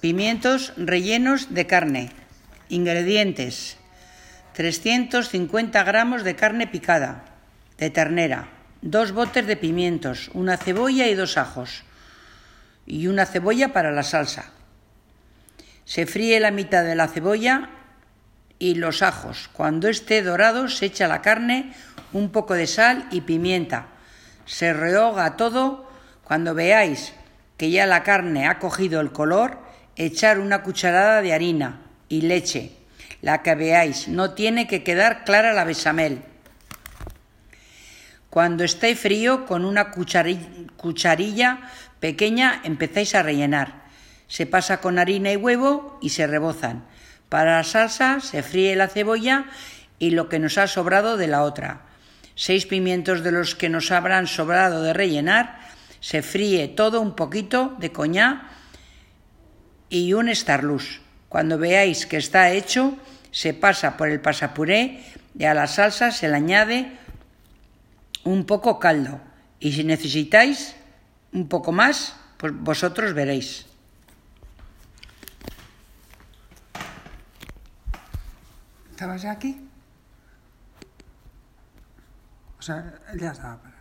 Pimientos rellenos de carne. Ingredientes. 350 gramos de carne picada, de ternera, dos botes de pimientos, una cebolla y dos ajos, y una cebolla para la salsa. Se fríe la mitad de la cebolla y los ajos. Cuando esté dorado se echa la carne, un poco de sal y pimienta. Se rehoga todo. Cuando veáis que ya la carne ha cogido el color, echar una cucharada de harina y leche, la que veáis. No tiene que quedar clara la besamel. Cuando esté frío, con una cucharilla pequeña empezáis a rellenar. Se pasa con harina y huevo y se rebozan. Para la salsa se fríe la cebolla y lo que nos ha sobrado de la otra. Seis pimientos de los que nos habrán sobrado de rellenar. Se fríe todo un poquito de coñá y un estarlús. Cuando veáis que está hecho, se pasa por el pasapuré y a la salsa se le añade un poco caldo. Y si necesitáis un poco más, pues vosotros veréis. ¿Estabas aquí? O sea, ya estaba.